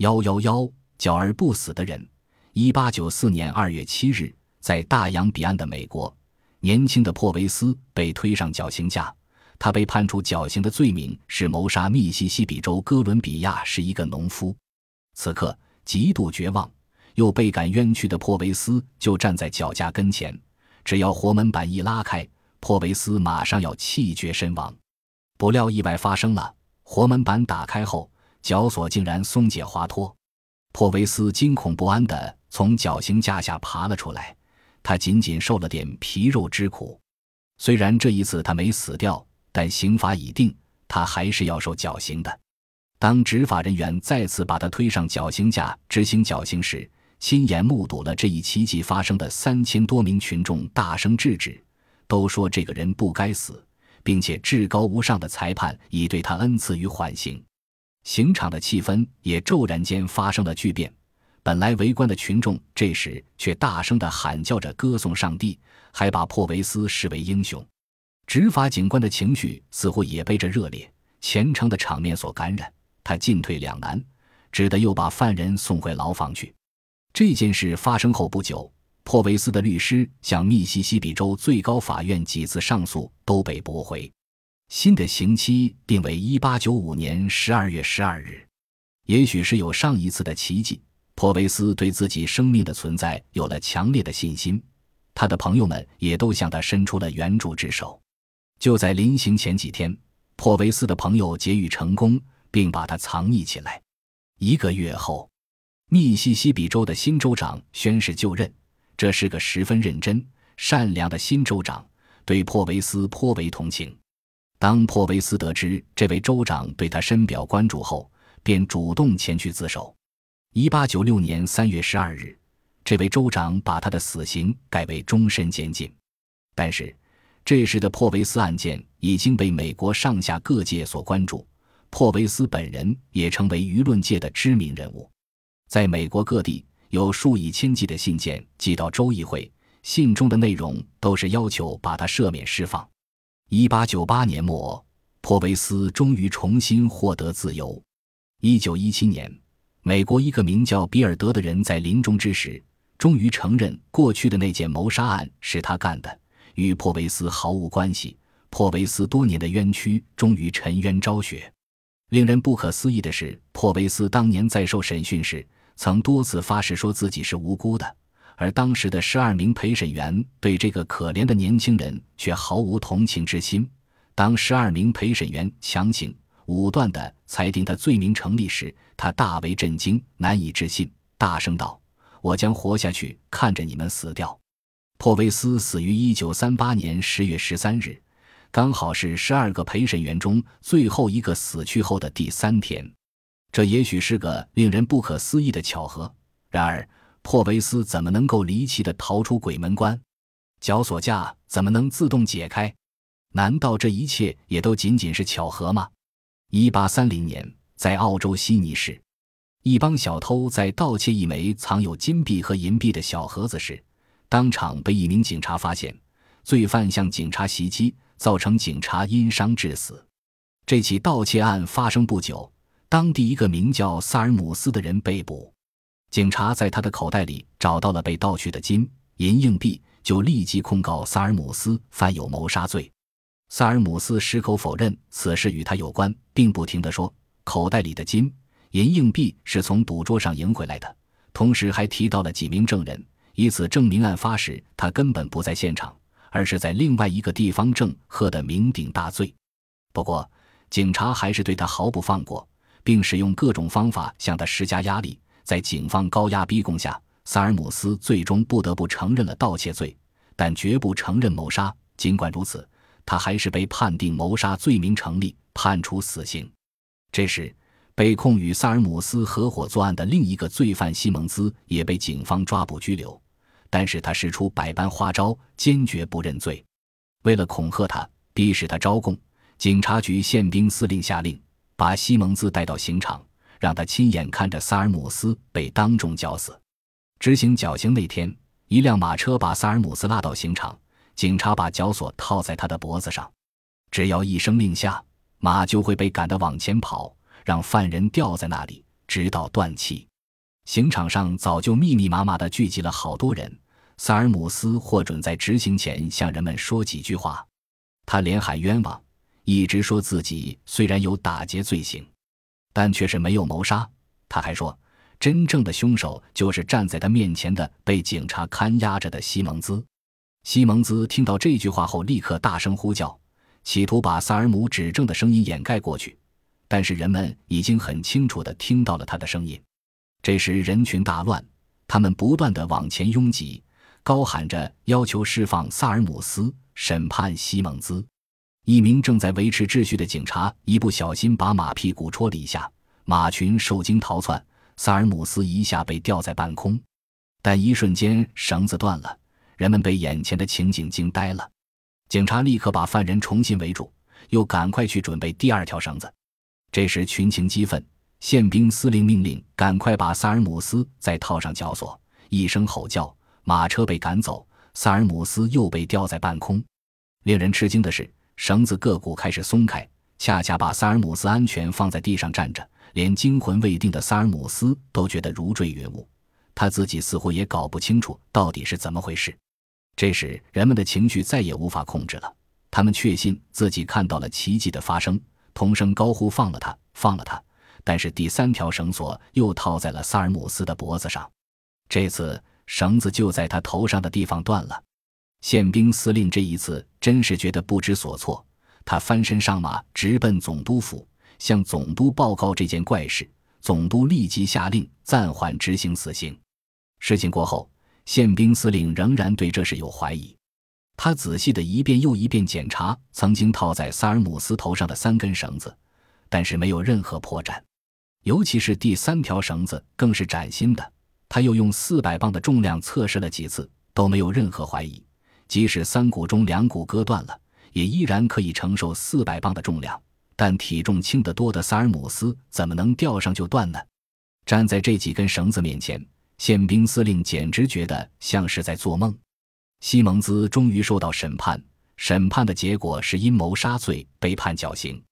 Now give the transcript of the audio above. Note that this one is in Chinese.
幺幺幺，绞而不死的人。一八九四年二月七日，在大洋彼岸的美国，年轻的珀维斯被推上绞刑架。他被判处绞刑的罪名是谋杀密西西比州哥伦比亚是一个农夫。此刻，极度绝望又倍感冤屈的珀维斯就站在绞架跟前，只要活门板一拉开，珀维斯马上要气绝身亡。不料意外发生了，活门板打开后，绞索竟然松解滑脱。珀维斯惊恐不安地从绞刑架下爬了出来，他仅仅受了点皮肉之苦。虽然这一次他没死掉。但刑罚已定，他还是要受绞刑的。当执法人员再次把他推上绞刑架执行绞刑时，亲眼目睹了这一奇迹发生的三千多名群众大声制止，都说这个人不该死，并且至高无上的裁判已对他恩赐于缓刑。刑场的气氛也骤然间发生了巨变，本来围观的群众这时却大声地喊叫着歌颂上帝，还把珀维斯视为英雄。执法警官的情绪似乎也被这热烈虔诚的场面所感染，他进退两难，只得又把犯人送回牢房去。这件事发生后不久，珀维斯的律师向密西西比州最高法院几次上诉都被驳回。新的刑期定为一八九五年十二月十二日。也许是有上一次的奇迹，珀维斯对自己生命的存在有了强烈的信心，他的朋友们也都向他伸出了援助之手。就在临行前几天，珀维斯的朋友劫狱成功，并把他藏匿起来。一个月后，密西西比州的新州长宣誓就任。这是个十分认真、善良的新州长，对珀维斯颇为同情。当珀维斯得知这位州长对他深表关注后，便主动前去自首。一八九六年三月十二日，这位州长把他的死刑改为终身监禁。但是。这时的珀维斯案件已经被美国上下各界所关注，珀维斯本人也成为舆论界的知名人物。在美国各地，有数以千计的信件寄到州议会，信中的内容都是要求把他赦免释放。一八九八年末，珀维斯终于重新获得自由。一九一七年，美国一个名叫比尔德的人在临终之时，终于承认过去的那件谋杀案是他干的。与珀维斯毫无关系。珀维斯多年的冤屈终于沉冤昭雪。令人不可思议的是，珀维斯当年在受审讯时，曾多次发誓说自己是无辜的，而当时的十二名陪审员对这个可怜的年轻人却毫无同情之心。当十二名陪审员强行武断地裁定他罪名成立时，他大为震惊，难以置信，大声道：“我将活下去，看着你们死掉。”珀维斯死于一九三八年十月十三日，刚好是十二个陪审员中最后一个死去后的第三天。这也许是个令人不可思议的巧合。然而，珀维斯怎么能够离奇地逃出鬼门关？绞索架怎么能自动解开？难道这一切也都仅仅是巧合吗？一八三零年，在澳洲悉尼市，一帮小偷在盗窃一枚藏有金币和银币的小盒子时。当场被一名警察发现，罪犯向警察袭击，造成警察因伤致死。这起盗窃案发生不久，当地一个名叫萨尔姆斯的人被捕。警察在他的口袋里找到了被盗去的金银硬币，就立即控告萨尔姆斯犯有谋杀罪。萨尔姆斯矢口否认此事与他有关，并不停地说口袋里的金银硬币是从赌桌上赢回来的，同时还提到了几名证人。以此证明案发时他根本不在现场，而是在另外一个地方正喝得酩酊大醉。不过，警察还是对他毫不放过，并使用各种方法向他施加压力。在警方高压逼供下，萨尔姆斯最终不得不承认了盗窃罪，但绝不承认谋杀。尽管如此，他还是被判定谋杀罪名成立，判处死刑。这时，被控与萨尔姆斯合伙作案的另一个罪犯西蒙兹也被警方抓捕拘留。但是他使出百般花招，坚决不认罪。为了恐吓他，逼使他招供，警察局宪兵司令下令把西蒙兹带到刑场，让他亲眼看着萨尔姆斯被当众绞死。执行绞刑那天，一辆马车把萨尔姆斯拉到刑场，警察把绞索套在他的脖子上，只要一声令下，马就会被赶得往前跑，让犯人吊在那里，直到断气。刑场上早就密密麻麻地聚集了好多人。萨尔姆斯获准在执行前向人们说几句话。他连喊冤枉，一直说自己虽然有打劫罪行，但却是没有谋杀。他还说，真正的凶手就是站在他面前的被警察看押着的西蒙兹。西蒙兹听到这句话后，立刻大声呼叫，企图把萨尔姆指证的声音掩盖过去。但是人们已经很清楚地听到了他的声音。这时人群大乱，他们不断地往前拥挤，高喊着要求释放萨尔姆斯、审判西蒙兹。一名正在维持秩序的警察一不小心把马屁股戳了一下，马群受惊逃窜，萨尔姆斯一下被吊在半空。但一瞬间绳子断了，人们被眼前的情景惊呆了。警察立刻把犯人重新围住，又赶快去准备第二条绳子。这时群情激愤，宪兵司令命令赶快把萨尔姆斯再套上绞索。一声吼叫，马车被赶走，萨尔姆斯又被吊在半空。令人吃惊的是，绳子各股开始松开，恰恰把萨尔姆斯安全放在地上站着。连惊魂未定的萨尔姆斯都觉得如坠云雾，他自己似乎也搞不清楚到底是怎么回事。这时，人们的情绪再也无法控制了，他们确信自己看到了奇迹的发生。同声高呼：“放了他，放了他！”但是第三条绳索又套在了萨尔姆斯的脖子上，这次绳子就在他头上的地方断了。宪兵司令这一次真是觉得不知所措，他翻身上马，直奔总督府，向总督报告这件怪事。总督立即下令暂缓执行死刑。事情过后，宪兵司令仍然对这事有怀疑。他仔细的一遍又一遍检查曾经套在萨尔姆斯头上的三根绳子，但是没有任何破绽，尤其是第三条绳子更是崭新的。他又用四百磅的重量测试了几次，都没有任何怀疑。即使三股中两股割断了，也依然可以承受四百磅的重量。但体重轻得多的萨尔姆斯怎么能吊上就断呢？站在这几根绳子面前，宪兵司令简直觉得像是在做梦。西蒙兹终于受到审判，审判的结果是因谋杀罪被判绞刑。